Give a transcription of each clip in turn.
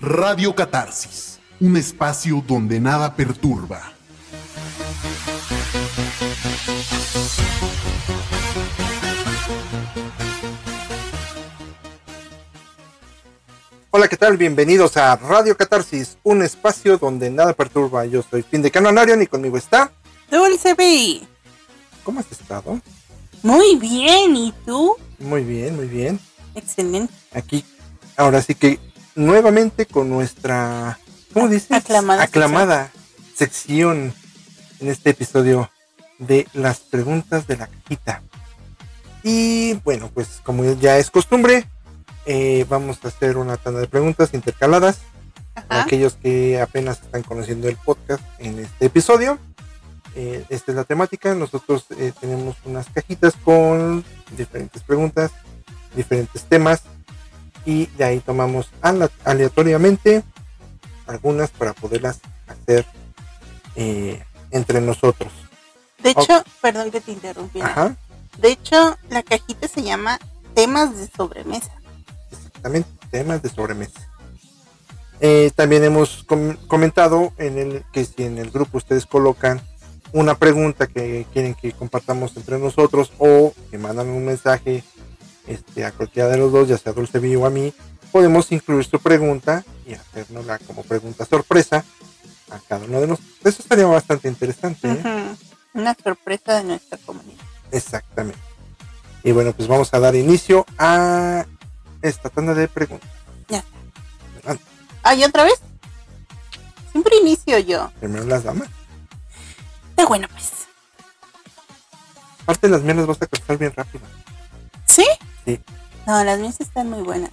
Radio Catarsis, un espacio donde nada perturba. Hola, ¿qué tal? Bienvenidos a Radio Catarsis, un espacio donde nada perturba. Yo soy Fin de Canonarion y conmigo está. Dulce B. ¿Cómo has estado? Muy bien, ¿y tú? Muy bien, muy bien. Excelente. Aquí, ahora sí que nuevamente con nuestra, ¿cómo dices? Aclamada. Aclamada sección en este episodio de las preguntas de la cajita. Y bueno, pues como ya es costumbre, eh, vamos a hacer una tanda de preguntas intercaladas para Ajá. aquellos que apenas están conociendo el podcast en este episodio. Eh, esta es la temática. Nosotros eh, tenemos unas cajitas con diferentes preguntas, diferentes temas y de ahí tomamos aleatoriamente algunas para poderlas hacer eh, entre nosotros. De hecho, perdón que te interrumpí. Ajá, De hecho, la cajita se llama temas de sobremesa. exactamente, temas de sobremesa. Eh, también hemos com- comentado en el que si en el grupo ustedes colocan una pregunta que quieren que compartamos entre nosotros o que mandan un mensaje este, a cualquiera de los dos, ya sea Dulce B o a mí, podemos incluir su pregunta y hacernosla como pregunta sorpresa a cada uno de nosotros. Eso estaría bastante interesante. ¿eh? Una sorpresa de nuestra comunidad. Exactamente. Y bueno, pues vamos a dar inicio a esta tanda de preguntas. Ya. Adelante. Ah, ¿y otra vez? Siempre inicio yo. Primero las damas. Bueno, pues. Aparte las mías las vas a contestar bien rápido. ¿Sí? Sí. No, las mías están muy buenas.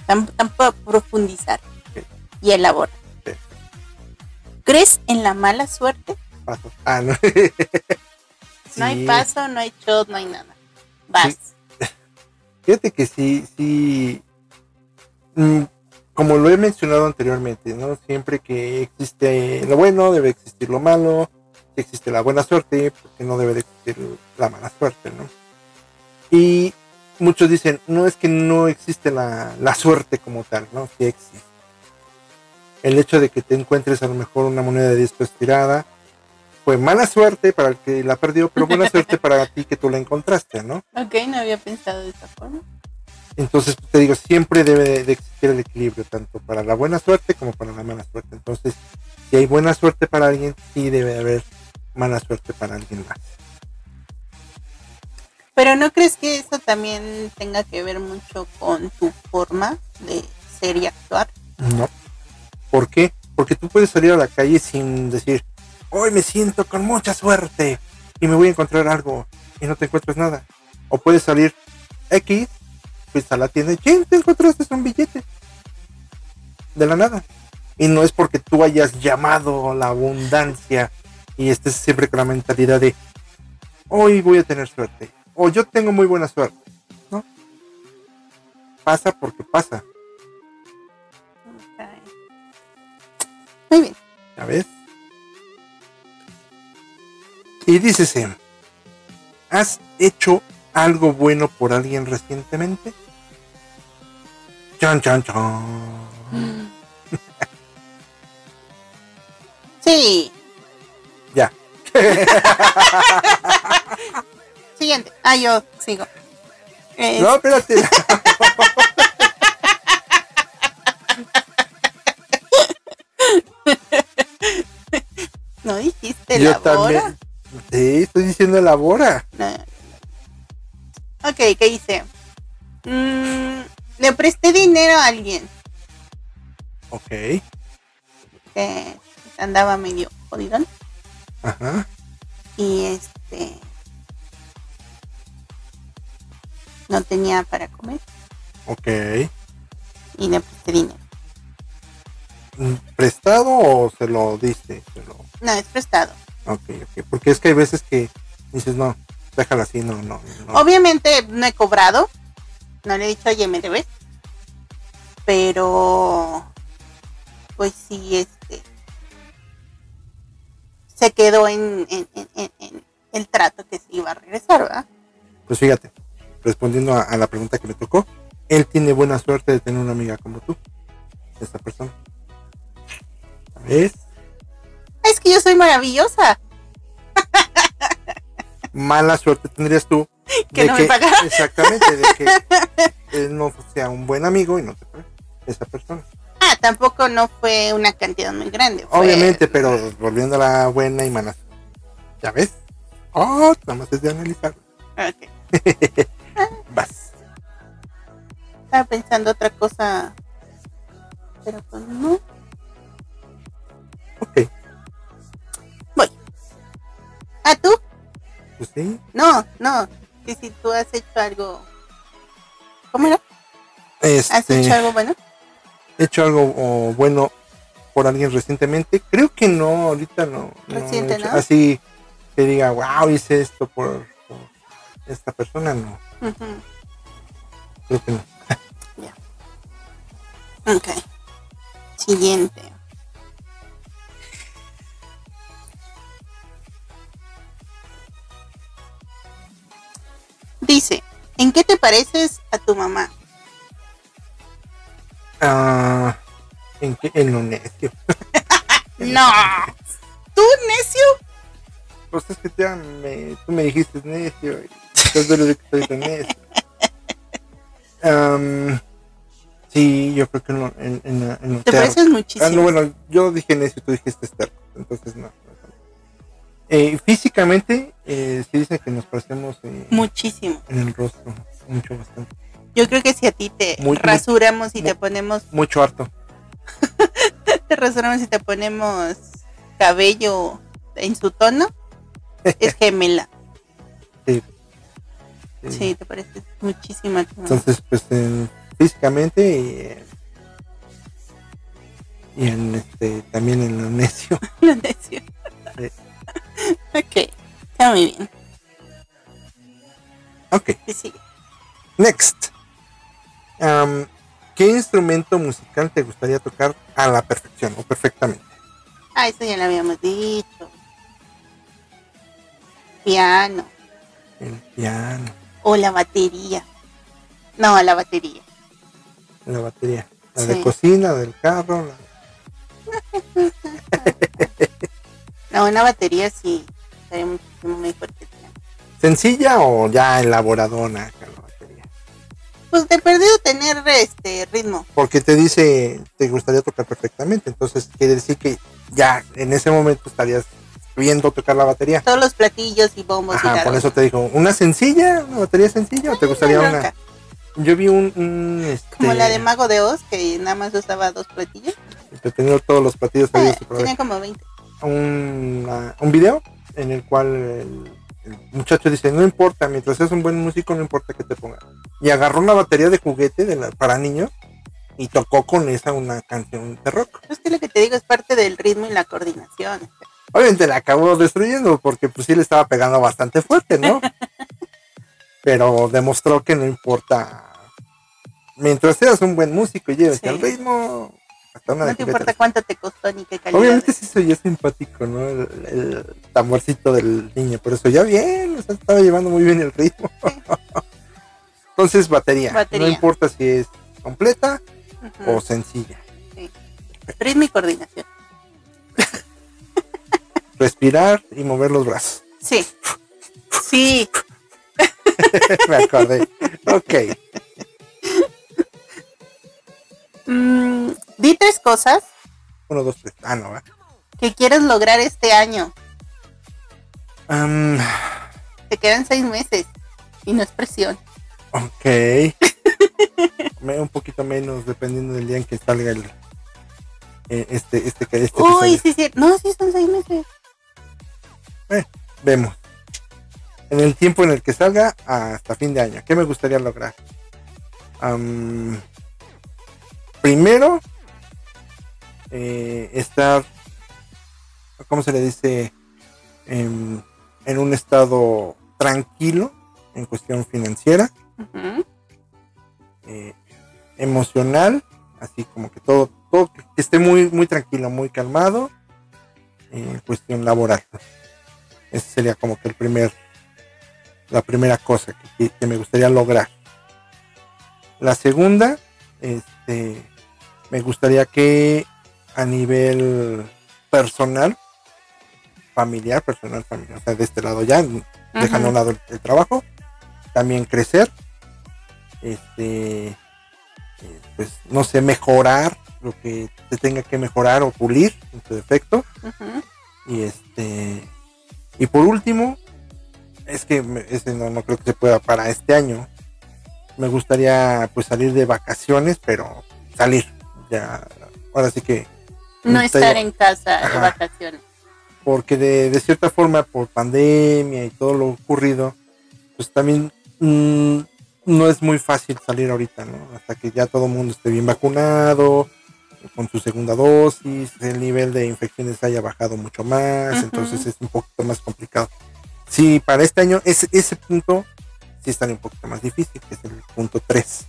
Están, para profundizar y elaborar. Sí. ¿Crees en la mala suerte? Paso. Ah, no. No hay paso, no hay shot, no hay nada. Vas. Fíjate que sí, sí. mm, como lo he mencionado anteriormente, ¿no? Siempre que existe lo bueno, debe existir lo malo. Si existe la buena suerte, porque no debe de existir la mala suerte, ¿no? Y muchos dicen, no es que no existe la, la suerte como tal, ¿no? Sí existe. El hecho de que te encuentres a lo mejor una moneda de 10 pesos tirada, fue mala suerte para el que la perdió, pero buena suerte para ti que tú la encontraste, ¿no? Ok, no había pensado de esa forma. Entonces, te digo, siempre debe de, de existir el equilibrio, tanto para la buena suerte como para la mala suerte. Entonces, si hay buena suerte para alguien, sí debe de haber mala suerte para alguien más. Pero ¿no crees que eso también tenga que ver mucho con tu forma de ser y actuar? No. ¿Por qué? Porque tú puedes salir a la calle sin decir, hoy me siento con mucha suerte y me voy a encontrar algo y no te encuentras nada. O puedes salir X, pues a la tienda y "Chin, te encontraste un billete. De la nada. Y no es porque tú hayas llamado la abundancia y estés siempre con la mentalidad de, hoy voy a tener suerte. O yo tengo muy buena suerte. ¿No? Pasa porque pasa. Muy bien. ¿Ya ves? Y dícese, ¿has hecho algo bueno por alguien recientemente? Chan, chan, chan. Sí. Siguiente. Ah, yo sigo. No, espérate. ¿No dijiste Yo también. Sí, estoy diciendo elabora. No. Ok, ¿qué hice? Mm, le presté dinero a alguien Ok. que andaba medio jodidón Ajá. y este no tenía para comer Ok. y le presté dinero. Mm, ¿Prestado o se lo diste? Se lo... No, es prestado. Ok, ok. Porque es que hay veces que dices, no, déjala así, no, no. no. Obviamente no he cobrado. No le he dicho, oye, me debes. Pero, pues sí, este. Se quedó en, en, en- en- en el trato que se iba a regresar, ¿verdad? Pues fíjate, respondiendo a, a la pregunta que me tocó, él tiene buena suerte de tener una amiga como tú, esta persona. ¿Ves? Es que yo soy maravillosa. Mala suerte tendrías tú Que no me pagara. exactamente de que él no sea un buen amigo y no te pague esa persona. Tampoco no fue una cantidad muy grande. fue- Obviamente, pero volviendo a la buena y mala. ¿Ya ves? Oh, nada más es de analizar. Ok. Vas. Estaba pensando otra cosa. Pero pues no. Ok. Ah, tú. Pues sí. No, no. Que si tú has hecho algo. ¿Cómo era? ¿Has Este, hecho algo bueno? He hecho algo oh, bueno por alguien recientemente. Creo que no, ahorita no. no he Reciente, ¿no? Así que diga, wow, hice esto por, por esta persona. No, creo que no. Ok. Siguiente. Dice, ¿en qué te pareces a tu mamá? Ah, ¿en qué? En lo necio. No. ¿Tú, necio? Pues es que ya me, tú me dijiste necio y estás de que soy tan necio. Am, sí, yo creo que en lo, en, en, la- en lo Te terco. pareces Ah, muchísimo. no, bueno, yo dije necio, tú dijiste terco, entonces no. Eh, físicamente, eh, sí dicen que nos parecemos eh, Muchísimo. en el rostro, mucho, bastante. Yo creo que si a ti te Muy- muy- rasuramos y muy- te ponemos, Mucho harto. te rasuramos y te ponemos cabello en su tono, es gemela. Sí. Sí, te pareces muchísimo. Entonces, pues en- físicamente y, eh, y en este también en lo necio. Lo necio. Sí. Ok, está muy bien. Ok, Sí, next. ¿Qué instrumento musical te gustaría tocar a la perfección o perfectamente? Ah, eso ya lo habíamos dicho. Piano El piano, o la batería. No, la batería. la batería, la Sí. de cocina, del carro. la- No, una batería sí estaría muchísimo mejor que. ¿Sencilla o ya elaboradona? Pues de perdido tener este ritmo. Porque te dice, te gustaría tocar perfectamente, entonces quiere decir que ya en ese momento estarías viendo tocar la batería. Todos los platillos y bombos y Ajá, tal. por eso te digo, ¿una sencilla? ¿Una batería sencilla o te gustaría Una Yo vi un, un, este, Como la de Mago de Oz, que nada más usaba dos platillos. que tenía todos los platillos Eh, y tenía como 20. un, ah, un video en el cual el, el muchacho dice, no importa, mientras seas un buen músico, no importa que te ponga. Y agarró una batería de juguete de la- para niños y tocó con esa una canción de rock. Es que lo que te digo es parte del ritmo y la coordinación. Obviamente la acabó destruyendo porque pues sí le estaba pegando bastante fuerte, ¿no? Pero demostró que no importa. Mientras seas un buen músico y lleves Sí. el ritmo, hasta una No de te importa cuánto te costó ni qué calidad. Obviamente sí soy simpático, ¿no? El, el tamborcito del niño, pero eso ya bien, o sea, estaba llevando muy bien el ritmo. Entonces, batería. Batería. No importa si es completa o sencilla. Ritmo y coordinación. Respirar y mover los brazos. Sí. Sí. Me acordé. Ok. Mm, di tres cosas Uno, dos, tres. Ah, no, va. que quieres lograr este año. Am, Te quedan seis meses y no es presión. ok. Un poquito menos dependiendo del día en que salga el eh, este este que este Uy, sí, sí. No, sí, son seis meses. Vemos. En el tiempo en el que salga hasta fin de año. ¿Qué me gustaría lograr? Primero, eh, estar, ¿cómo se le dice? En un estado tranquilo en cuestión financiera, eh, emocional, así como que todo, todo que esté muy, muy tranquilo, muy calmado, en cuestión laboral. Ese sería como que el primer la primera cosa que, que me gustaría lograr. La segunda, este, me gustaría que a nivel personal, familiar, personal, familiar, o sea, de este lado ya, dejando a un lado el, trabajo, también crecer, este, pues no sé, mejorar lo que se tenga que mejorar o pulir en su defecto. Y este, y por último, es que ese no, no creo que se pueda para este año. Me gustaría pues salir de vacaciones, pero salir. Ya, ahora sí que. No estar en casa de vacaciones. Porque de, de, cierta forma, por pandemia y todo lo ocurrido, pues también mm, no es muy fácil salir ahorita, ¿no? Hasta que ya todo el mundo esté bien vacunado, con su segunda dosis, el nivel de infecciones haya bajado mucho más, entonces es un poquito más complicado. Sí, para este año ese, ese punto sí está un poquito más difícil, que es el punto 3.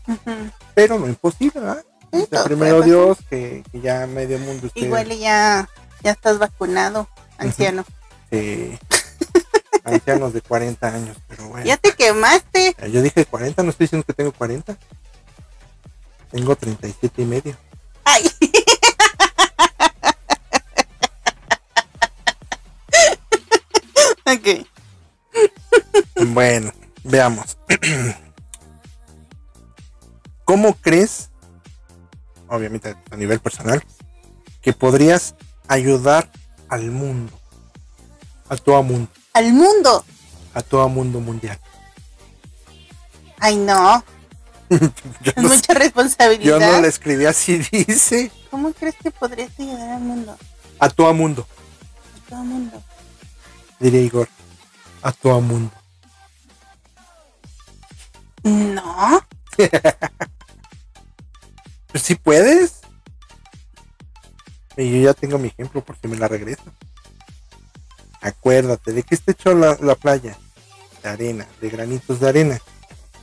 Pero no imposible, ¿verdad? Primero Dios que, ya medio mundo esté... Igual ya, ya estás vacunado, anciano. Sí. Ancianos de 40 años, pero bueno. Ya te quemaste. Yo dije 40, no estoy diciendo que tengo 40. Tengo 37 y medio. Ay. ok. Bueno, veamos. ¿Cómo crees, obviamente a nivel personal, que podrías ayudar al mundo? A todo mundo. Al mundo. A todo mundo mundial. Ay, no. es mucha responsabilidad. Yo no la escribí así, dice. ¿Cómo crees que podrías ayudar al mundo? A todo mundo. A todo mundo. Diría Igor. A todo mundo. No. pues si puedes. Y yo ya tengo mi ejemplo porque me la regreso. Acuérdate de que está hecho la, la playa. De arena, de granitos de arena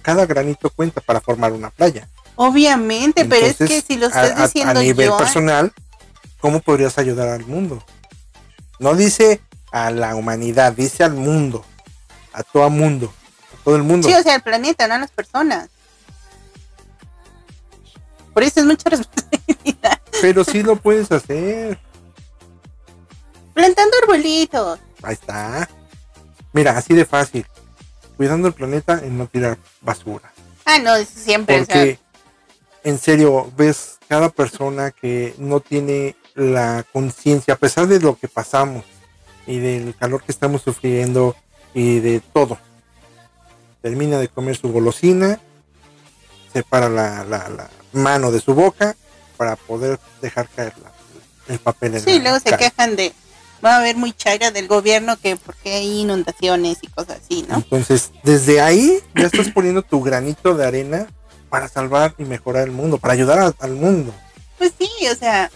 cada granito cuenta para formar una playa. Obviamente, pero es que si lo estás diciendo a, nivel personal, ¿cómo podrías ayudar al mundo? No dice a la humanidad, dice al mundo, a todo mundo, a todo el mundo. Sí, o sea, al planeta, no a las personas. Por eso es mucha responsabilidad. Pero sí lo puedes hacer. Plantando arbolitos. Ahí está. Mira, así de fácil cuidando el planeta en no tirar basura. Ah, no, eso siempre. Porque, en serio, ves cada persona que no tiene la conciencia, a pesar de lo que pasamos y del calor que estamos sufriendo y de todo. Termina de comer su golosina, separa la, la, mano de su boca para poder dejar caer el papel en Sí, luego se quejan de va a haber muy chaira del gobierno que porque hay inundaciones y cosas así, ¿no? Entonces, desde ahí ya estás poniendo tu granito de arena para salvar y mejorar el mundo, para ayudar al mundo. Pues sí, o sea,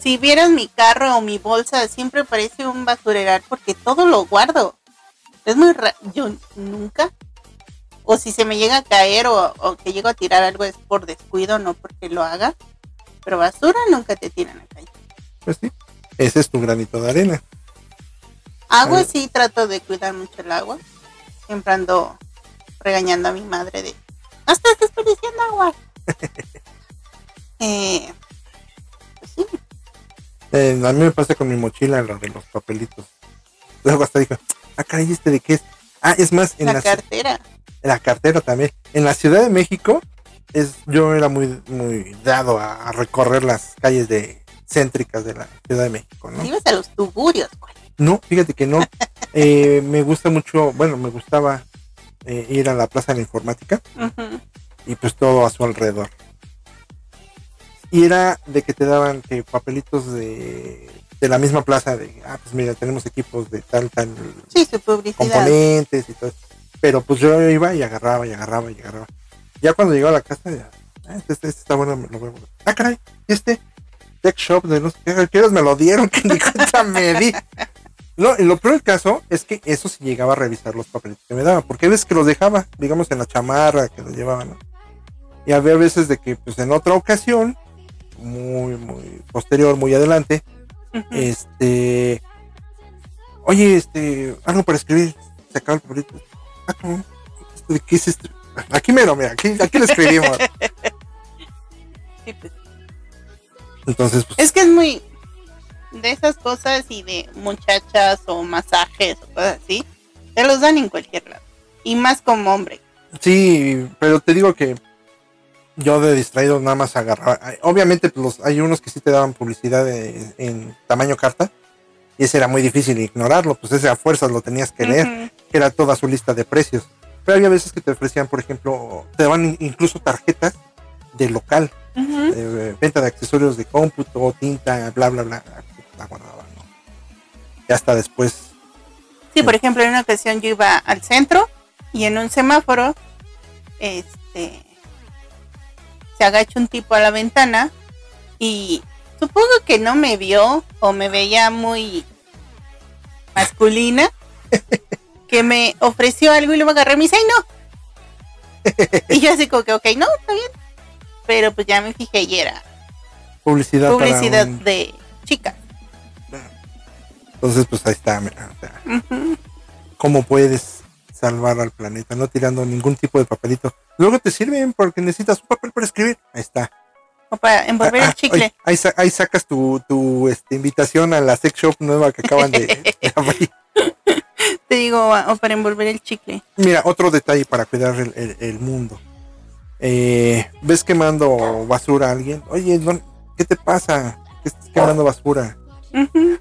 si vieras mi carro o mi bolsa, siempre parece un basureral porque todo lo guardo. Es muy raro. Yo nunca. O si se me llega a caer o, o, que llego a tirar algo es por descuido, no porque lo haga. Pero basura nunca te tiran a calle. Pues sí. Ese es tu granito de arena. Agua sí trato de cuidar mucho el agua. Siempre ando regañando a mi madre de no estás desperdiciando agua. eh, pues sí. Eh, a mí me pasa con mi mochila lo de los papelitos. Luego hasta digo, ah, caray, ¿este de qué es? Ah, es más, en la, cartera. En la cartera también. En la Ciudad de México, es, yo era muy, muy dado a recorrer las calles de céntricas de la Ciudad de México, ¿no? Ibas a los tuburios, güey. No, fíjate que no. Eh, me gusta mucho, bueno, me gustaba eh, ir a la Plaza de la Informática y pues todo a su alrededor. Y era de que te daban que papelitos de, de la misma plaza de, ah, pues mira, tenemos equipos de tal, tal sí, su publicidad. componentes y todo. Pero pues yo iba y agarraba y agarraba y agarraba. Ya cuando llegaba a la casa, ya, ah, este, este, está bueno, lo voy a... Ah, caray, este, tech shop de los que me lo dieron, que ni cuenta me di. No, lo peor del caso es que eso sí llegaba a revisar los papelitos que me daban, porque veces que los dejaba, digamos, en la chamarra que los llevaban, Y había veces de que, pues en otra ocasión, muy, muy posterior, muy adelante, este, oye, este, algo para escribir, se acaba el papelito. Ah, ¿Qué es esto? Aquí mero, mira, aquí, aquí lo escribimos. Sí, pues. Entonces, pues, Es que es muy de esas cosas y de muchachas o masajes o cosas así, te los dan en cualquier lado. Y más como hombre. sí, pero te digo que yo de distraído nada más agarraba. Obviamente, pues los, hay unos que sí te daban publicidad de- en tamaño carta. Y ese era muy difícil ignorarlo, pues ese a fuerzas lo tenías que leer, que era toda su lista de precios. Pero había veces que te ofrecían, por ejemplo, te daban in- incluso tarjetas de local, de venta de accesorios de cómputo, tinta, bla, bla, bla. La guardaba, ¿no? Y hasta después Sí, por ejemplo, en una ocasión yo iba al centro y en un semáforo, este, se agacha un tipo a la ventana y supongo que no me vio o me veía muy masculina, que me ofreció algo y luego agarré y me dice, "Ay, no. Y yo así como que, ok, no, está bien. Pero pues ya me fijé y era publicidad. publicidad un- de chicas. Entonces, pues ahí está, mira, o sea, Ujú. cómo puedes salvar al planeta, no tirando ningún tipo de papelito. Luego te sirven porque necesitas un papel para escribir. Ahí está. O para envolver Ah, el ah, chicle. oye, ahí, ahí sacas tu, tu este, invitación a la sex shop nueva que acaban de, de abrir. Te digo, o para envolver el chicle. Mira, otro detalle para cuidar el, el- el mundo. Eh, ¿Ves quemando basura a alguien? Oye, don- ¿qué te pasa? ¿Qué estás quemando basura?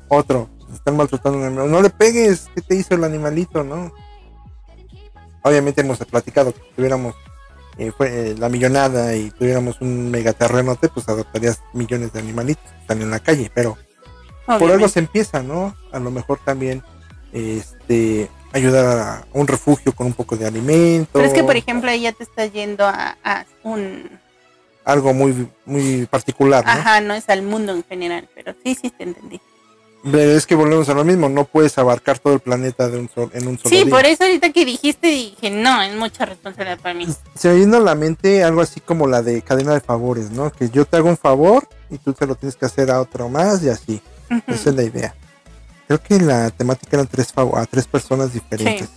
Otro, están maltratando a un animal. No le pegues, ¿qué te hizo el animalito, no? Obviamente hemos platicado que si tuviéramos eh, fue, eh, la millonada y tuviéramos un megaterrenote, pues adoptarías millones de animalitos que están en la calle, pero por algo se empieza, ¿no? A lo mejor también este ayudar a un refugio con un poco de alimento. Pero es que, por ejemplo, ahí ya te estás yendo a, a un... algo muy muy particular, ¿no? Ajá, no es al mundo en general, pero sí, sí te entendí. Pero es que volvemos a lo mismo, no puedes abarcar todo el planeta de un sol, en un solo Sí, día. por eso ahorita que dijiste dije, no, es mucha responsabilidad para mí. Se me vino a la mente algo así como la de cadena de favores, ¿no? Que yo te hago un favor y tú te lo tienes que hacer a otro más y así. Esa es la idea. Creo que la temática eran tres a tres personas diferentes.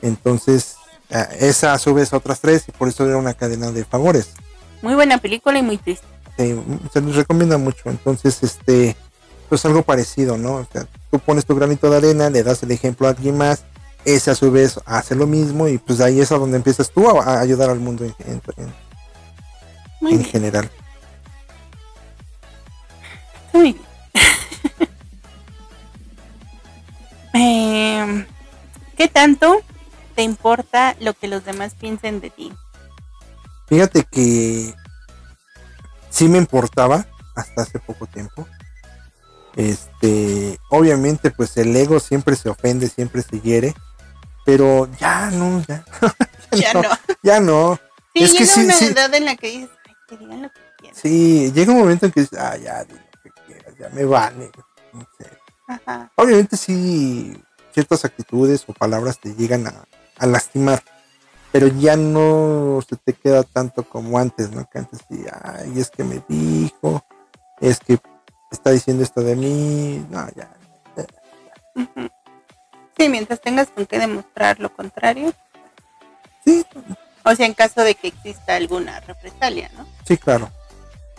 Entonces, esa a su vez a otras tres y por eso era una cadena de favores. Muy buena película y muy triste. Eh, se les recomienda mucho. Entonces, este, pues algo parecido, ¿no? O sea, tú pones tu granito de arena, le das el ejemplo a alguien más, ese a su vez hace lo mismo y pues ahí es a donde empiezas tú a, ayudar al mundo en, en- en- Muy en bien, general. muy bien. Em, ¿Qué tanto te importa lo que los demás piensen de ti? Fíjate que sí me importaba hasta hace poco tiempo. Este, obviamente, pues el ego siempre se ofende, siempre se hiere, pero ya no, ya, Ya no, no. ya no. Sí, Es que llega sí, una sí. edad en la que dices, ay, que digan lo que quieran. Sí, llega un momento en que dices, ah, ya, di lo que quieras, ya me vale. no sé. Ajá. Obviamente sí, ciertas actitudes o palabras te llegan a, a lastimar, pero ya no se te queda tanto como antes, ¿no? Que antes sí, ay, es que me dijo, es que está diciendo esto de mí, no, ya. Sí, mientras tengas con qué demostrar lo contrario. Sí, O sea, en caso de que exista alguna represalia, ¿no? sí, claro.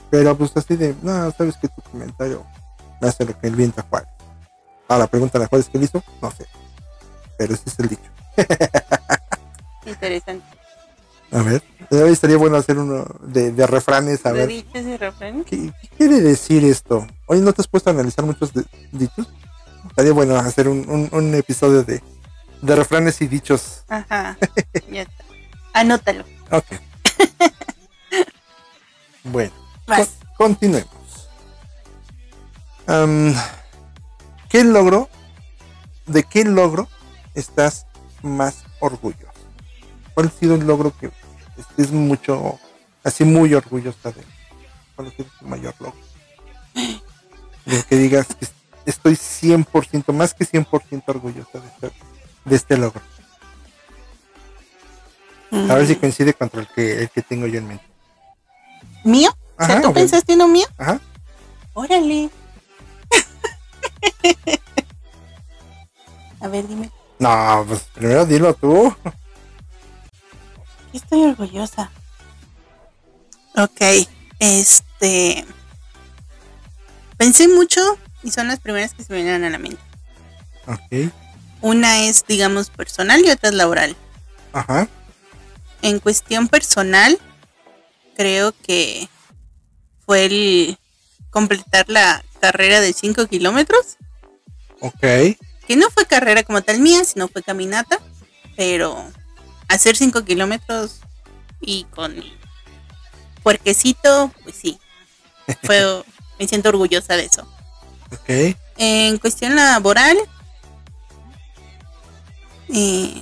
Pero pues así de, no, sabes que tu comentario me hace lo que el viento a Ahora, pregúntale a Juárez qué le hizo, no sé. Pero ese es el dicho. Interesante. A ver, eh, estaría bueno hacer uno de, de refranes, a ¿De ver. dichos y refranes? ¿Qué, qué quiere decir esto? Hoy no te has puesto a analizar muchos de- dichos. Estaría bueno hacer un, un- un episodio de, de refranes y dichos. Ajá. ya está. Anótalo. Ok. bueno, con- continuemos. ¿Qué logro? ¿De qué logro estás más orgulloso? ¿Cuál ha sido el logro que estés mucho, así muy orgullosa de? ¿Cuál ha sido tu mayor logro? De que digas que estoy 100%, más que 100% orgullosa de este, de este logro. A ver si coincide contra el que, el que tengo yo en mente. ¿Mío? o sea, Ajá, ¿tú ok. pensaste uno mío? Ajá. Órale. A ver, dime. No, pues primero dilo tú. Qué estoy orgullosa? Ok, este. Pensé mucho y son las primeras que se me vienen a la mente. Ok. Una es, digamos, personal y otra es laboral. Ajá. En cuestión personal, creo que fue el completar la carrera de 5 kilómetros. Ok. Que no fue carrera como tal mía, sino fue caminata. Pero hacer 5 kilómetros y con puerquecito, pues sí. Fue, me siento orgullosa de eso. Ok. En cuestión laboral, eh,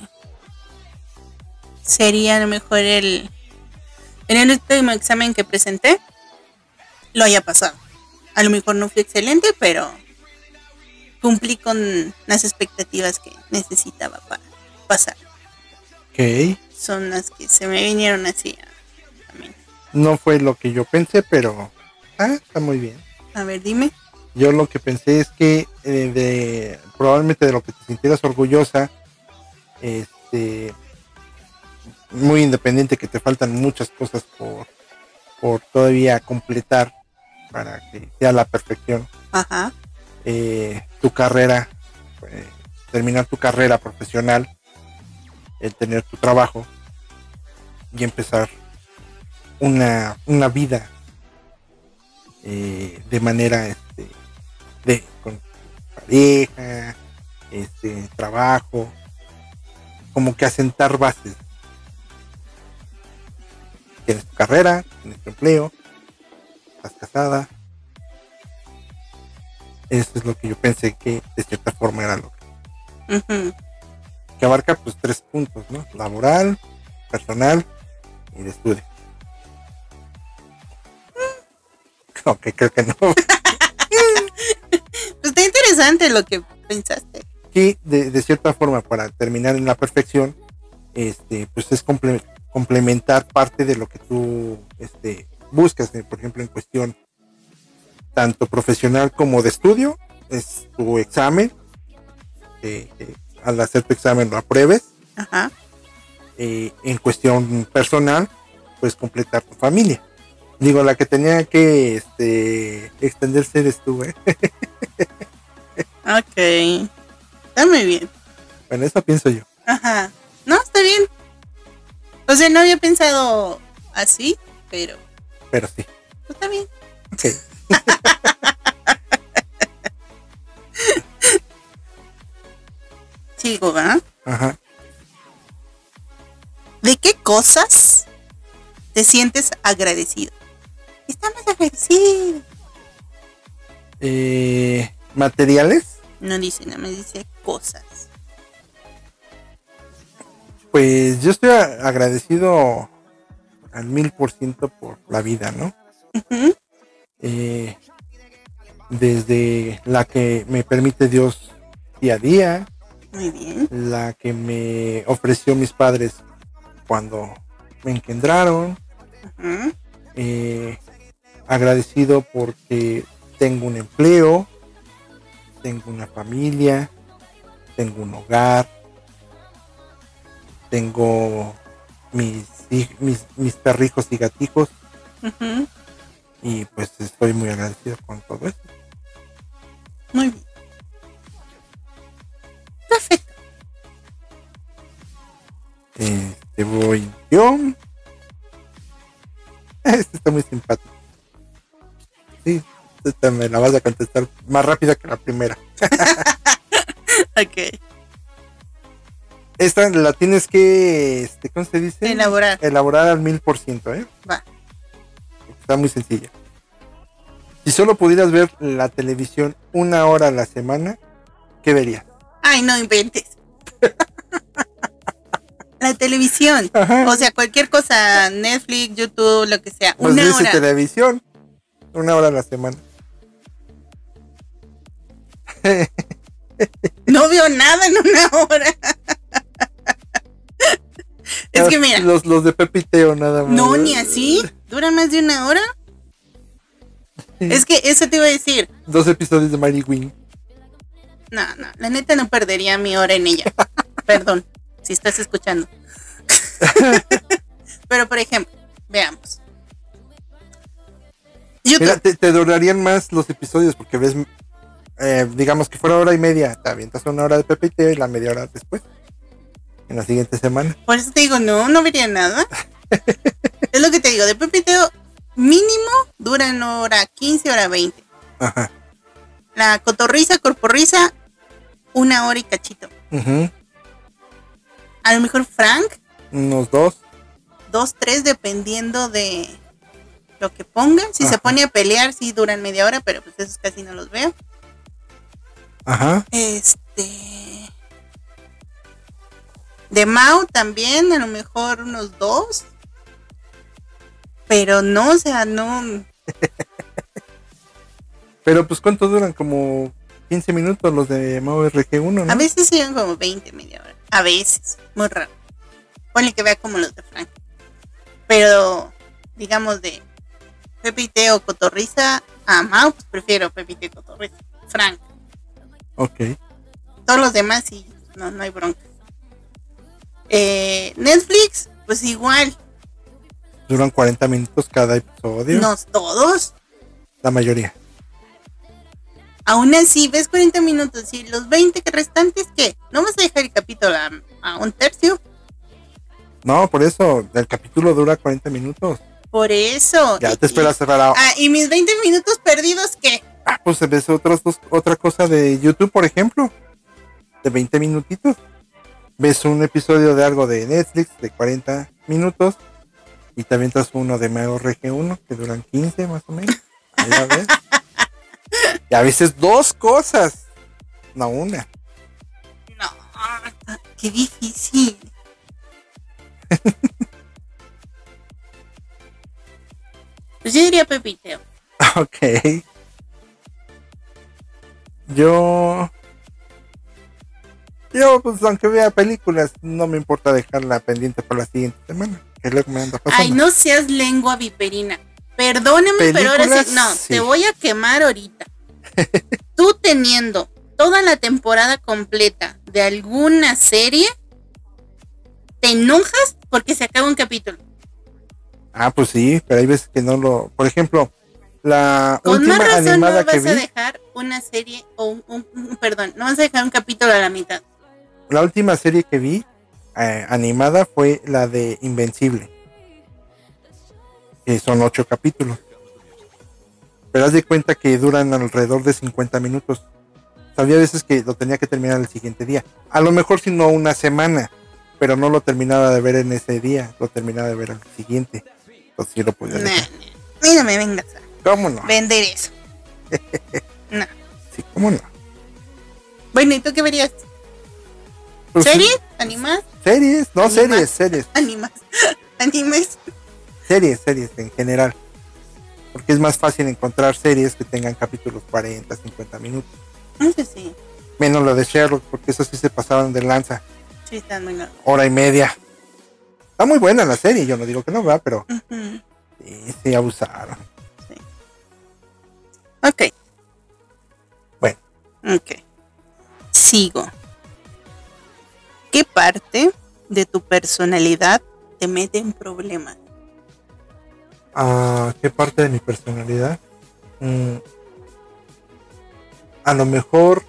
sería a lo mejor el en el último examen que presenté lo haya pasado. A lo mejor no fui excelente, pero cumplí con las expectativas que necesitaba para pasar. Ok. Son las que se me vinieron así también. No fue lo que yo pensé, pero... Ah, está muy bien. A ver, dime. Yo lo que pensé es que eh, de probablemente de lo que te sintieras orgullosa, este, muy independiente que te faltan muchas cosas por, por todavía completar para que sea la perfección. Ajá. eh, tu carrera, eh, terminar tu carrera profesional, el tener tu trabajo y empezar una, una vida eh, de manera este, de con pareja, este trabajo, como que asentar bases. Tienes tu carrera, tienes tu empleo, estás casada, eso es lo que yo pensé que de cierta forma era lo que. Que abarca pues tres puntos, ¿no? Laboral, personal y de estudio. Aunque creo que no. Pues está interesante lo que pensaste. que de, de cierta forma para terminar en la perfección, este, pues es comple- complementar parte de lo que tú este, buscas, eh, por ejemplo, en cuestión tanto profesional como de estudio, es tu examen, eh, eh, al hacer tu examen lo apruebes, Ajá. eh, en cuestión personal, pues completar tu familia. Digo, la que tenía que este, extenderse eres tú, ¿eh? Ok. Está muy bien. Bueno, eso pienso yo. Ajá. No, está bien. O sea, no había pensado así, pero Pero sí. está bien. Ok. Sigo, ¿va? Ajá. ¿De qué cosas te sientes agradecido? Estamos agradecidos. Eh, materiales, No dice, no me dice cosas. pues yo estoy agradecido al mil por ciento por la vida, ¿no? Eh, desde la que me permite Dios día a día, Muy bien. la que me ofreció mis padres cuando me engendraron, eh, agradecido porque tengo un empleo, tengo una familia, tengo un hogar, tengo mis, mis, mis perrijos y gatijos Ujú. y pues estoy muy agradecido con todo esto. Muy bien. Voy yo. Este está muy simpático. Sí, esta me la vas a contestar más rápida que la primera. Ok. Esta la tienes que, este, ¿cómo se dice? Elaborar. Elaborar al mil por ciento, ¿eh? Va. Está muy sencilla. Si solo pudieras ver la televisión una hora a la semana, ¿qué verías? Ay, no inventes. La televisión. Ajá. O sea, cualquier cosa, Netflix, YouTube, lo que sea. Pues Una dice hora. televisión, una hora a la semana. No veo nada en una hora. es que mira, Los, los de Pepiteo nada más. no, ni así. Dura más de una hora. Es que eso te iba a decir. Dos episodios de Mary Wing. No, no, la neta no perdería mi hora en ella. Perdón, si estás escuchando. Pero por ejemplo, veamos. Mira, te, te durarían más los episodios porque ves, eh, digamos que fuera hora y media, te avientas una hora de Pepe y Teo y la media hora después. En la siguiente semana. Por eso te digo, no, no vería nada. es lo que te digo, de Pepiteo mínimo duran hora 15, hora 20. Ajá. La cotorriza, corporriza, una hora y cachito. ujú, A lo mejor Frank, Unos dos. dos, tres, dependiendo de lo que pongan. Si se pone a pelear, sí duran media hora, pero pues esos casi no los veo. Ajá. Este. De Mau también, a lo mejor unos dos. Pero no, o sea, no. Pero pues ¿cuánto duran? Como 15 minutos los de Mao RG1, ¿no? A veces llegan como 20, media hora. A veces, muy raro. Ponle que vea como los de Frank. Pero, digamos, de Pepite o Cotorriza a Mau, pues prefiero Pepite y Cotorriza. Frank. Ok. Todos los demás sí, no, no hay bronca. Eh, Netflix, pues igual. Duran 40 minutos cada episodio. No todos. La mayoría. Aún así, ves 40 minutos y los 20 que restantes, ¿qué? ¿No vas a dejar el capítulo a, a un tercio? No, por eso, el capítulo dura 40 minutos. Por eso. Ya Y- te esperas cerrar a... Ah, y mis 20 minutos perdidos, ¿qué? Ah, pues ves otras dos- otra cosa de YouTube, por ejemplo. De 20 minutitos. Ves un episodio de algo de Netflix de 40 minutos. Y te avientas uno de Mao RG1 que duran 15 más o menos. Ahí ya ves. Y a veces dos cosas. No una. No, qué difícil. pues yo diría Pepiteo. Ok. Yo. Yo, pues aunque vea películas, no me importa dejarla pendiente para la siguiente semana. Que es lo que me anda pasando. Ay, no seas lengua viperina. Perdóname, pero ahora sí. No, sí. te voy a quemar ahorita. Tú teniendo toda la temporada completa de alguna serie, te enojas porque se acaba un capítulo. Ah, pues sí, pero hay veces que no lo. Por ejemplo, la Con última más razón no animada vas que a dejar una serie o un, un- un- perdón, no vas a dejar un capítulo a la mitad. la última serie que vi eh, animada fue la de Invencible. Que son ocho capítulos. Pero haz de cuenta que duran alrededor de 50 minutos. Había veces que lo tenía que terminar el siguiente día. A lo mejor si no una semana. Pero no lo terminaba de ver en ese día. Lo terminaba de ver al siguiente. Entonces sí lo podía Nah, dejar. nah. Mira, no me vengas a ¿Cómo no? vender eso. No. Sí, ¿cómo no? Bueno, ¿y tú qué verías? Pues, ¿Series? ¿Animas? Series, no Animas. series, series. ¿Animas? ¿Animes? Series, series en general. Porque es más fácil encontrar series que tengan capítulos 40, 50 minutos. No sé si. Menos la de Sherlock, porque eso sí se pasaban de lanza. Sí, están muy largos. Hora y media. Está muy buena la serie, yo no digo que no va, pero sí, sí abusaron. Ok. Bueno. Ok. Sigo. ¿Qué parte de tu personalidad te mete en problemas? Ah, ¿Qué parte de mi personalidad? Mm, a lo mejor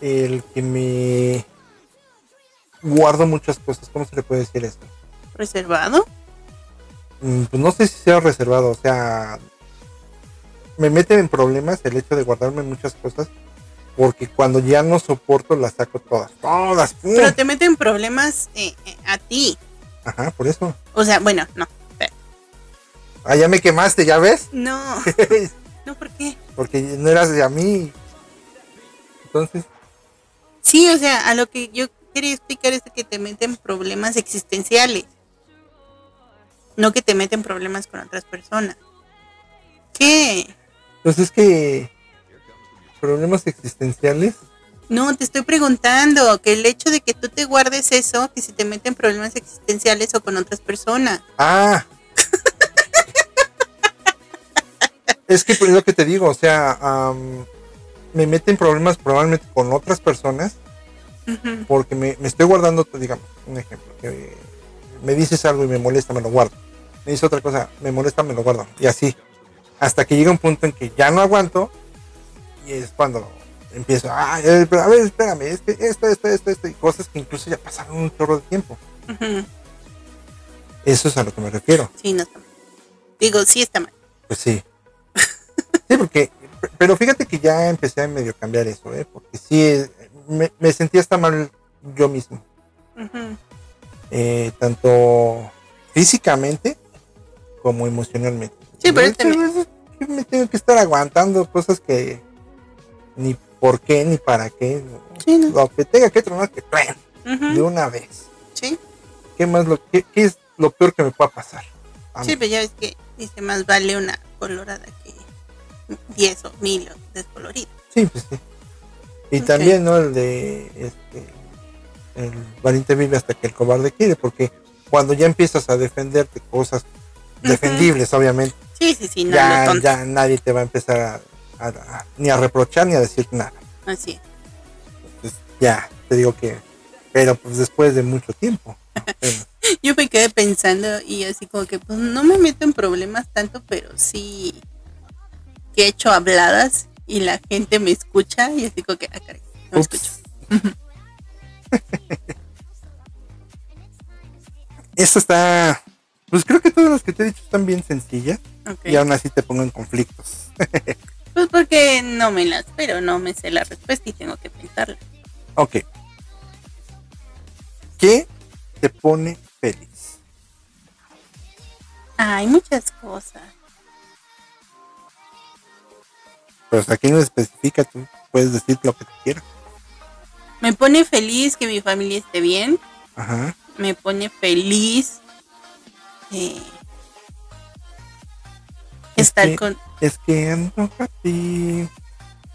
el que me guardo muchas cosas. ¿Cómo se le puede decir esto? ¿Reservado? Mm, pues no sé si sea reservado, o sea, me mete en problemas el hecho de guardarme muchas cosas, porque cuando ya no soporto las saco todas, todas, ¡pum! Pero te mete en problemas eh, eh, a ti. Ajá, por eso. O sea, bueno, no. Ah, ya me quemaste, ¿ya ves? No. No, ¿por qué? porque no eras de a mí. Entonces, Sí, o sea, a lo que yo quería explicar es que te meten problemas existenciales. No que te meten problemas con otras personas. ¿Qué? pues es que problemas existenciales, No, te estoy preguntando que el hecho de que tú te guardes eso, que si te meten problemas existenciales o con otras personas. ah. Es que por lo que te digo, o sea, am, me meten problemas probablemente con otras personas porque me, me estoy guardando, digamos, un ejemplo, que me dices algo y me molesta, me lo guardo. Me dices otra cosa, me molesta, me lo guardo. Y así. Hasta que llega un punto en que ya no aguanto. Y es cuando empiezo, ah, pero a ver, espérame, es que esto, esto, esto, esto, y cosas que incluso ya pasaron un chorro de tiempo. Eso es a lo que me refiero. Sí, no está mal. Digo, sí está mal. Pues sí. Sí, porque, pero fíjate que ya empecé a medio cambiar eso, ¿eh? Porque sí, me, me sentía hasta mal yo mismo. Eh, tanto físicamente como emocionalmente. Sí, pero también- me tengo que estar aguantando cosas que ni por qué ni para qué. Sí, ¿no? Lo que tenga que tronar, que truene de una vez. Sí, ¿Qué más lo qué, qué es lo peor que me pueda pasar? Sí, pero ya ves que dice más vale una colorada que 10 o mil descoloridas. Sí, pues sí. Y también, ¿no? El de este el valiente vive hasta que el cobarde quiere, porque cuando ya empiezas a defenderte cosas defendibles, obviamente, Sí, sí, sí, no, ya, ya nadie te va a empezar a, a- a- ni a reprochar ni a decir nada. Así es. Ya, te digo que, pero pues después de mucho tiempo. Bueno, Yo me quedé pensando y así como que pues no me meto en problemas tanto, pero sí que he hecho habladas y la gente me escucha y así como que, ah, caray, no me escucho. Esta está, pues creo que todas las que te he dicho están bien sencillas y aún así te pongo en conflictos. Pues porque no me las, pero no me sé la respuesta y tengo que pensarla. Ok. ¿Qué te pone feliz? Hay muchas cosas. Pues aquí no especifica, tú puedes decir lo que tú quieras. Me pone feliz que mi familia esté bien. Ajá. Me pone feliz eh, Es estar que- con... Es que ando a ti.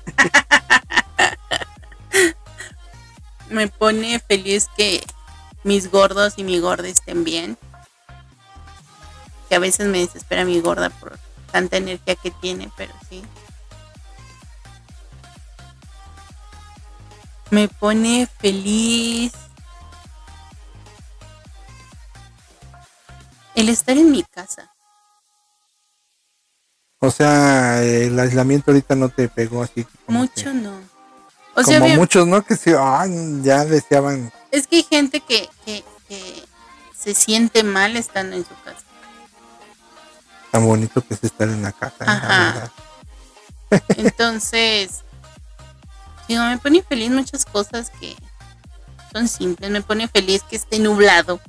Me pone feliz que mis gordos y mi gorda estén bien. Que a veces me desespera mi gorda por tanta energía que tiene, pero sí. Me pone feliz el estar en mi casa. O sea, el aislamiento ahorita no te pegó así. como Mucho que- no. O sea, como bien- muchos, ¿no? Que sí, ay, ya deseaban. es que hay gente que, que, que se siente mal estando en su casa. Tan bonito que es estar en la casa. Ajá. verdad. Entonces, digo, me pone feliz muchas cosas que son simples. Me pone feliz que esté nublado,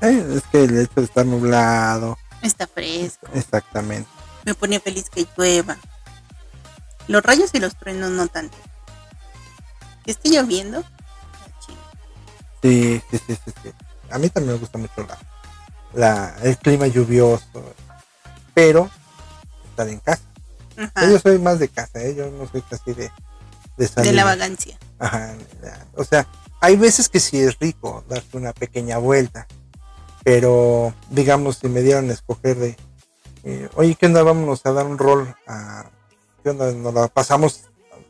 Eh, es que el hecho de estar nublado, está fresco. exactamente. Me pone feliz que llueva. Los rayos y los truenos no tanto. Que esté lloviendo. Sí, sí, sí, sí, sí. A mí también me gusta mucho la, la, el clima lluvioso, pero estar en casa. Ajá, Yo soy más de casa, ¿eh? yo no soy casi de, de salir. de la vagancia. Ajá. O sea, hay veces que sí es rico darte una pequeña vuelta, pero digamos, si me dieran a escoger de, eh, oye, ¿qué onda? Vámonos a dar un rol a, ¿qué onda? Nos la pasamos,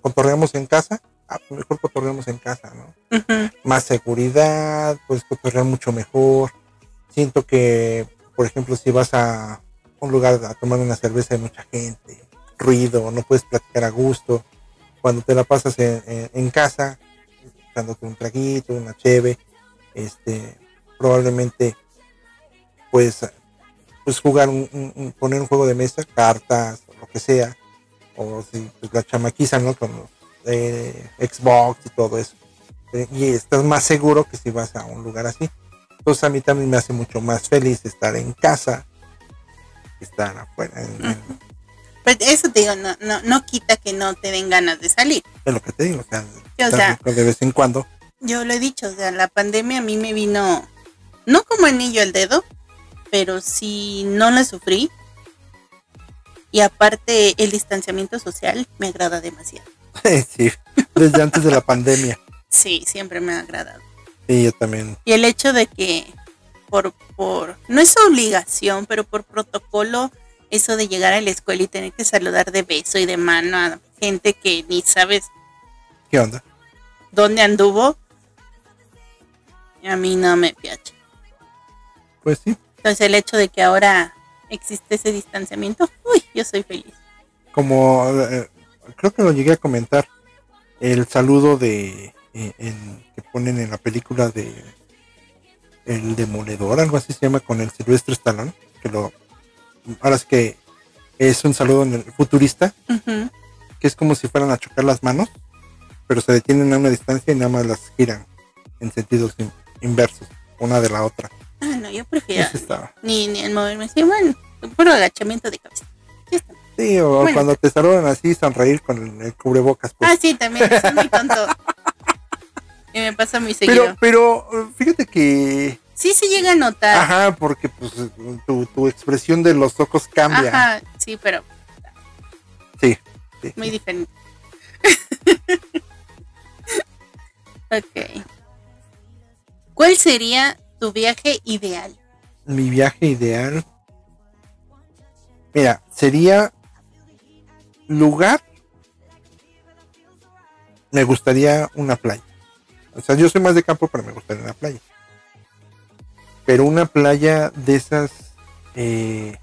cotorreamos en casa, ah, pues mejor cotorreamos en casa, ¿no? Más seguridad, puedes cotorrear mucho mejor. Siento que, por ejemplo, si vas a un lugar a tomar una cerveza hay mucha gente, ruido, no puedes platicar a gusto. Cuando te la pasas en, casa, dándote un traguito, una cheve, este, probablemente puedes pues jugar un, poner un juego de mesa, cartas, lo que sea, o si pues, la chamaquiza, ¿no? Con eh, Xbox y todo eso. Eh, y estás más seguro que si vas a un lugar así. Entonces a mí también me hace mucho más feliz estar en casa que estar afuera. Pero eso te digo, no, no, no quita que no te den ganas de salir. en lo que te digo, o sea, o sea, de vez en cuando. yo lo he dicho, o sea, la pandemia a mí me vino, no como anillo al dedo, pero sí no la sufrí. Y aparte el distanciamiento social me agrada demasiado. sí, desde antes de la pandemia. Sí, siempre me ha agradado. Sí, yo también. Y el hecho de que por, por, no es obligación, pero por protocolo, eso de llegar a la escuela y tener que saludar de beso y de mano a gente que ni sabes ¿Qué onda? dónde anduvo, A mí no me piache. Pues sí, Entonces el hecho de que ahora existe ese distanciamiento, uy, yo soy feliz. como eh, creo que lo llegué a comentar, el saludo de eh, en- que ponen en la película de El Demoledor, algo así se llama, con el Silvestre Stallone, que lo ahora es que es un saludo en el futurista, que es como si fueran a chocar las manos, pero se detienen a una distancia y nada más las giran en sentidos in- inversos, una de la otra. Ah, no, yo prefiero ni, ni el moverme. Sí, bueno, puro agachamiento de cabeza. Sí está. Sí, o Bueno. cuando te saludan así, sonreír con el, el cubrebocas. Pues. Ah, sí, también, es muy tonto. y me pasa muy seguido. pero, pero fíjate que sí se llega a notar. Ajá, porque pues tu, tu expresión de los ojos cambia. Ajá, sí, pero Sí, sí. muy diferente. ok. ¿Cuál sería tu viaje ideal? Mi viaje ideal. Mira, sería lugar. Me gustaría una playa. O sea, yo soy más de campo, pero me gustaría una playa. Pero una playa de esas eh,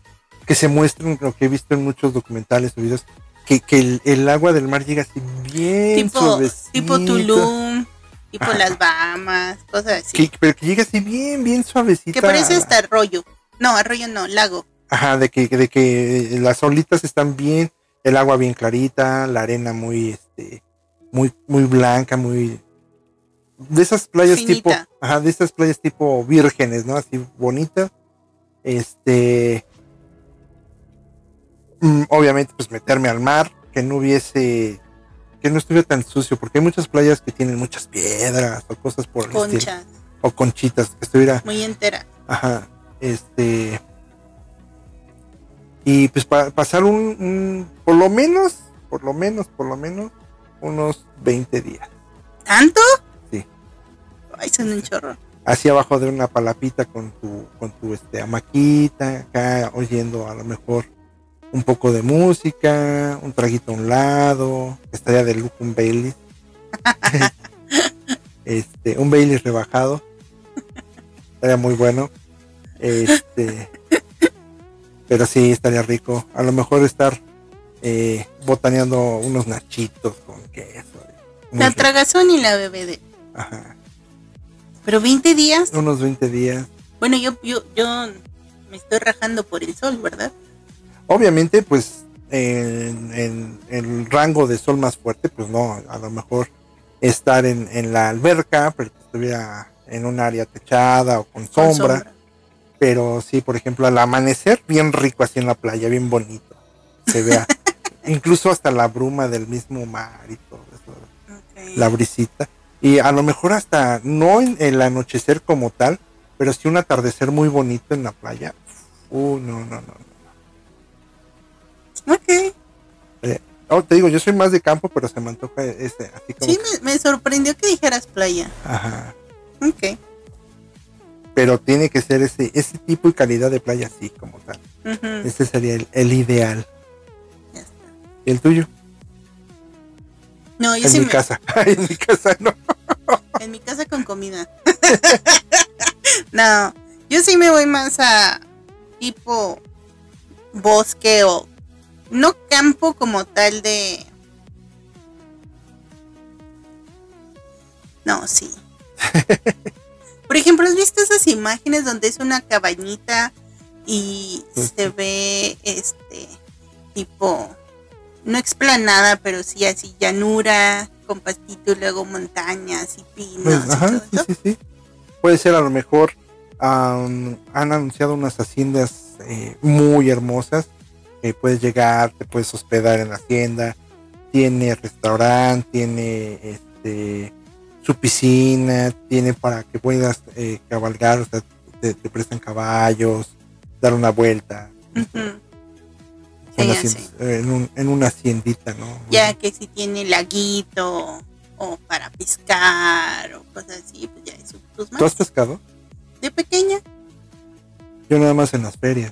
que se muestran, lo que he visto en muchos documentales o videos, que, que el, el agua del mar llega así bien Tipo, suavecito. tipo Tulum, tipo Ajá. las Bahamas, cosas así. Que, pero que llega así bien, bien suavecita. Que parece hasta arroyo. No, arroyo no, lago. Ajá, de que, de que las olitas están bien, el agua bien clarita, la arena muy, este, muy, muy blanca, muy, de esas playas tipo, ajá, de esas playas tipo vírgenes, ¿no? Así bonitas, este, mm, obviamente pues meterme al mar, que no hubiese, que no estuviera tan sucio, porque hay muchas playas que tienen muchas piedras o cosas por el estilo, Conchas, o conchitas, que estuviera muy entera. Ajá, este. Y pues para pasar un, un- por lo menos, por lo menos, por lo menos, unos 20 días. ¿Tanto? Ay, son un chorro. Así abajo de una palapita con tu, con tu este, hamaquita, acá oyendo a lo mejor un poco de música, un traguito a un lado, estaría de lujo un Bailey. este, un Bailey rebajado. Estaría muy bueno. Este, pero sí, estaría rico. A lo mejor estar eh, botaneando unos nachitos con queso. Muy La tragazón y la BBD. Ajá. Pero 20 días. Unos 20 días. Bueno, yo, yo, yo me estoy rajando por el sol, ¿verdad? Obviamente, pues en, en el rango de sol más fuerte, pues no, a lo mejor estar en, en la alberca, pero que estuviera en un área techada o con Con sombra, pero sí, por ejemplo, al amanecer, bien rico así en la playa, bien bonito, se vea, incluso hasta la bruma del mismo mar y todo eso, la brisita, y a lo mejor hasta no en el anochecer como tal, pero sí un atardecer muy bonito en la playa. Uh, no, no, no. Ok. Oh, te digo, yo soy más de campo, pero se me antoja este, así como. Sí, me, me sorprendió que dijeras playa. Ajá. Ok. Pero tiene que ser ese, ese tipo y calidad de playa así como tal. Ujú, Ese sería el, el ideal. ya está. ¿Y el tuyo? No, yo en sí mi me- casa. en mi casa no. En mi casa con comida. no, yo sí me voy más a tipo bosque o no campo como tal de... No, sí. Por ejemplo, ¿has visto esas imágenes donde es una cabañita y se ve este tipo no explanada, pero sí así llanura con pastito y luego montañas y pinos Pues, y ajá, todo sí, eso? sí, sí. Puede ser a lo mejor. am, han anunciado unas haciendas eh, muy hermosas. que puedes llegar, te puedes hospedar en la hacienda. Tiene restaurante, tiene este su piscina, tiene para que puedas eh, cabalgar, o sea, te, te prestan caballos, dar una vuelta. Hacienda- eh, en un- en una haciendita, ¿no? Ya que si tiene laguito o para pescar o cosas así, pues ya es plus más. ¿Tú has pescado? De pequeña, Yo nada más en las ferias.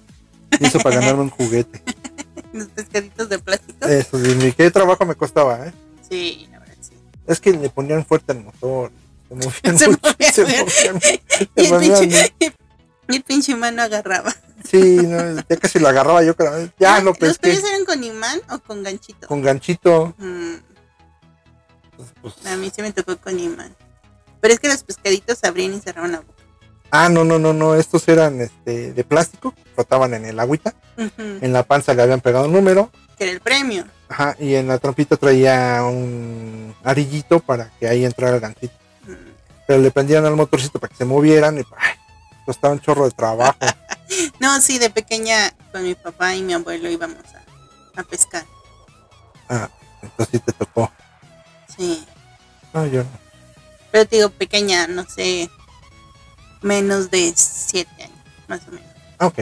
Eso para ganarme un juguete. los pescaditos de plástico. Eso, sí, ni qué trabajo me costaba, ¿eh? Sí, la verdad sí. Es que le ponían fuerte al motor. Se movían Se movían- Y el pinche, y el pinche mano agarraba. Sí, no, ya casi lo agarraba yo. Ya lo ¿Los pesqué tuyos eran con imán o con ganchito? con ganchito. Mm, pues, a mí sí me tocó con imán. Pero es que los pescaditos se abrían y cerraban la boca. ah, no, no, no, no. Estos eran este, de plástico, flotaban en el agüita. En la panza le habían pegado un número. Que era el premio. Ajá, y en la trompita traía un arillito para que ahí entrara el ganchito. Mm. Pero le prendían al motorcito para que se movieran y ay, costaba un chorro de trabajo. No, sí, de pequeña con mi papá y mi abuelo íbamos a, a pescar. Ah, entonces sí te tocó. Sí. No, yo no. Pero te digo, pequeña, no sé, menos de siete años, más o menos. Ah, Ok.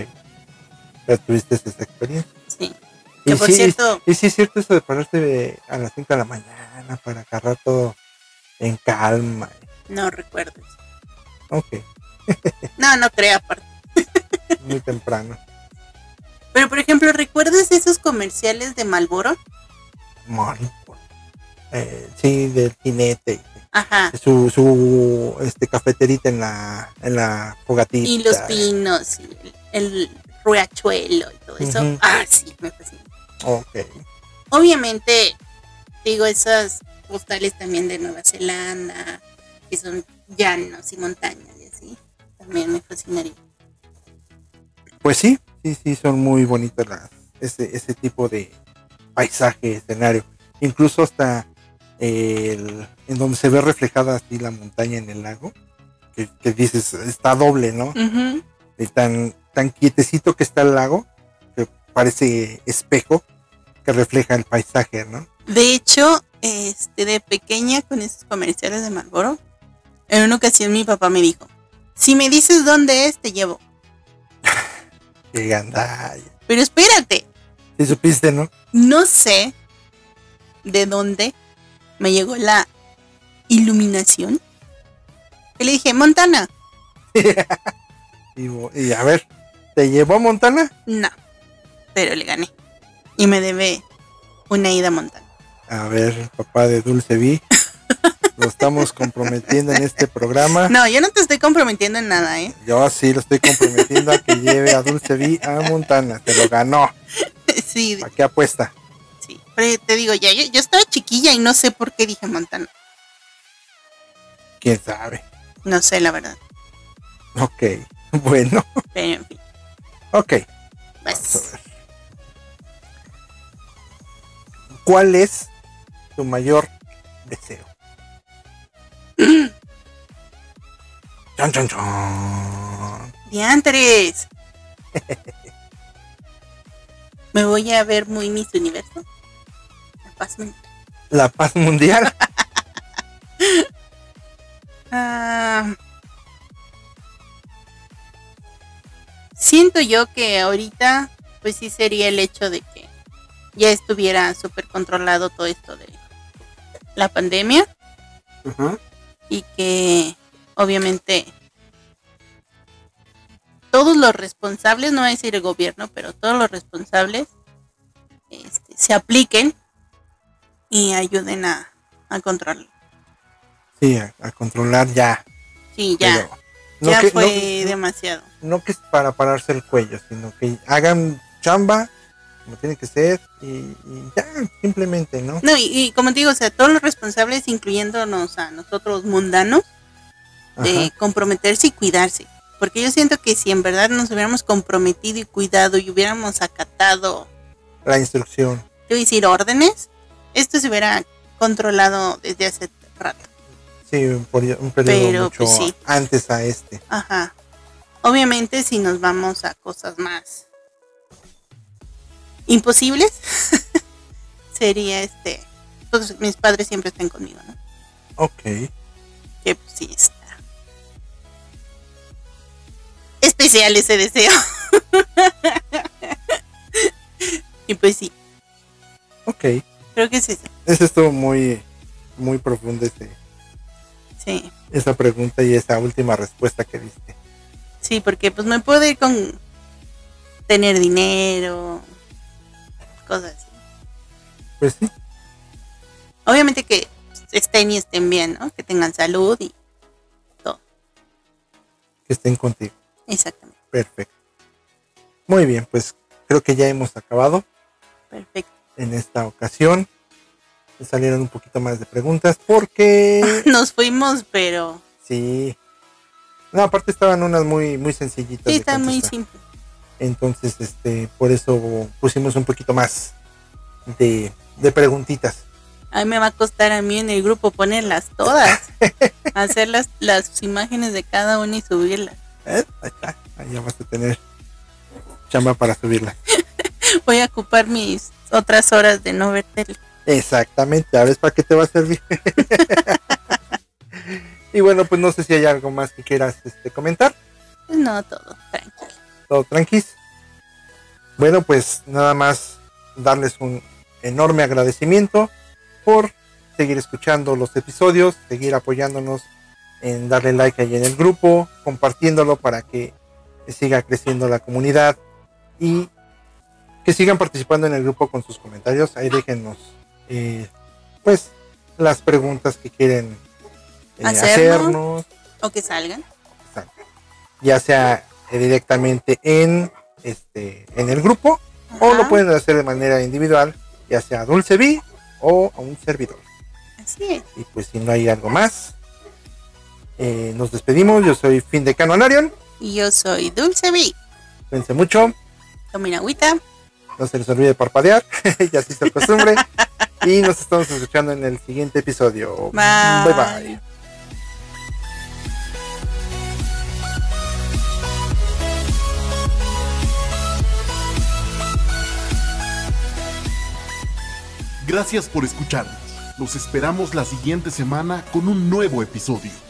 Ya tuviste esa experiencia. Sí. Que Y por sí, cierto, y sí es cierto eso de pararte de- a las 5 de la mañana para agarrar todo en calma. no recuerdo eso. Ok, No, no creo aparte. muy temprano. Pero por ejemplo, ¿recuerdas esos comerciales de Malboro? Muy eh, sí, del jinete. Ajá. Su, su este, cafeterita en la, en la fogatita. Y los pinos y el, el ruachuelo y todo eso. Ah, sí, me fascina. Ok. Obviamente, digo, esas postales también de Nueva Zelanda, que son llanos y montañas y así, también me fascinaría. Pues sí, sí, sí, son muy bonitas las, ese, ese tipo de paisaje, escenario. Incluso hasta el, en donde se ve reflejada así la montaña en el lago, que, que dices, está doble, ¿no? Y tan, tan quietecito que está el lago, que parece espejo, que refleja el paisaje, ¿no? De hecho, este, de pequeña con esos comerciales de Marlboro, en una ocasión mi papá me dijo, si me dices dónde es, te llevo. Gandalla. Pero espérate, Sí supiste, ¿no? no sé de dónde me llegó la iluminación. Y le dije, Montana. Y a ver, ¿te llevó a Montana? No, pero le gané. Y me debe una ida a Montana. A ver, papá de Dulce Vi. Lo estamos comprometiendo en este programa. No, yo no te estoy comprometiendo en nada, ¿eh? Yo sí lo estoy comprometiendo a que lleve a Dulce Vi a Montana. Se lo ganó. sí, ¿Para qué apuesta? sí. Pero te digo, ya, yo, yo estaba chiquilla y no sé por qué dije Montana. ¿Quién sabe? No sé, la verdad. Ok. Bueno, Pero en fin, ok. Vamos pues. a ver. ¿Cuál es tu mayor deseo? Chon, chon, chon. Diantres. Me voy a ver muy Miss Universo. La paz mental. La paz mundial. Ah, siento yo que ahorita, pues sí sería el hecho de que ya estuviera súper controlado todo esto de la pandemia y que obviamente todos los responsables, no voy a decir el gobierno, pero todos los responsables este, se apliquen y ayuden a, a controlar. Sí, a, a controlar ya. Sí, ya, no ya que- fue no- demasiado. no que es para pararse el cuello, sino que hagan chamba como tiene que ser y, y ya, simplemente, ¿no? No, y, y como te digo, o sea, todos los responsables, incluyéndonos a nosotros mundanos, de Ajá. comprometerse y cuidarse. Porque yo siento que si en verdad nos hubiéramos comprometido y cuidado y hubiéramos acatado, La instrucción. yo decir, órdenes, esto se hubiera controlado desde hace rato. Sí, un, peri- un periodo Pero, mucho pues, sí. antes a este. Ajá. Obviamente, si nos vamos a cosas más imposibles, sería este. Pues mis padres siempre están conmigo, ¿no? Ok. Que pues, sí. Especial ese deseo. y pues sí, Ok. creo que es eso. Ese estuvo muy, muy profundo ese, Sí, esa pregunta y esa última respuesta que diste. sí, porque pues me puedo ir con tener dinero, cosas así. Pues sí, Obviamente que estén y estén bien, ¿no? Que tengan salud y que estén contigo. Exactamente. Perfecto. Muy bien, pues creo que ya hemos acabado Perfecto. en esta ocasión. Salieron un poquito más de preguntas porque Nos fuimos, pero sí. No, aparte estaban unas muy muy sencillitas. sí, de está muy contestar. simple. Entonces, este, por eso pusimos un poquito más de, de preguntitas. A mí me va a costar a mí en el grupo ponerlas todas. hacer las, las imágenes de cada una y subirlas. ¿Eh? Ahí está. Ahí ya vas a tener chamba para subirla. Voy a ocupar mis otras horas de no ver tele. Exactamente, a ver para qué te va a servir. y bueno, pues no sé si hay algo más que quieras este, comentar. No, todo tranquilo. Todo tranquis. Bueno, pues nada más darles un enorme agradecimiento por seguir escuchando los episodios, seguir apoyándonos en darle like ahí en el grupo, compartiéndolo para que siga creciendo la comunidad y que sigan participando en el grupo con sus comentarios. Ahí déjennos eh, pues las preguntas que quieren eh, Hacernos. hacernos, O que salgan. Ya sea eh, directamente en este en el grupo o lo pueden hacer de manera individual, ya sea a Dulce B o a un servidor. Así es. Y pues si no hay algo más, eh, nos despedimos. Yo soy Fin de Canonarion. Y yo soy Dulce B. Cuídense mucho. Tomen agüita. No se les olvide parpadear. ya se hizo costumbre. y nos estamos escuchando en el siguiente episodio. Bye. bye. bye. Gracias por escucharnos. Los esperamos la siguiente semana con un nuevo episodio.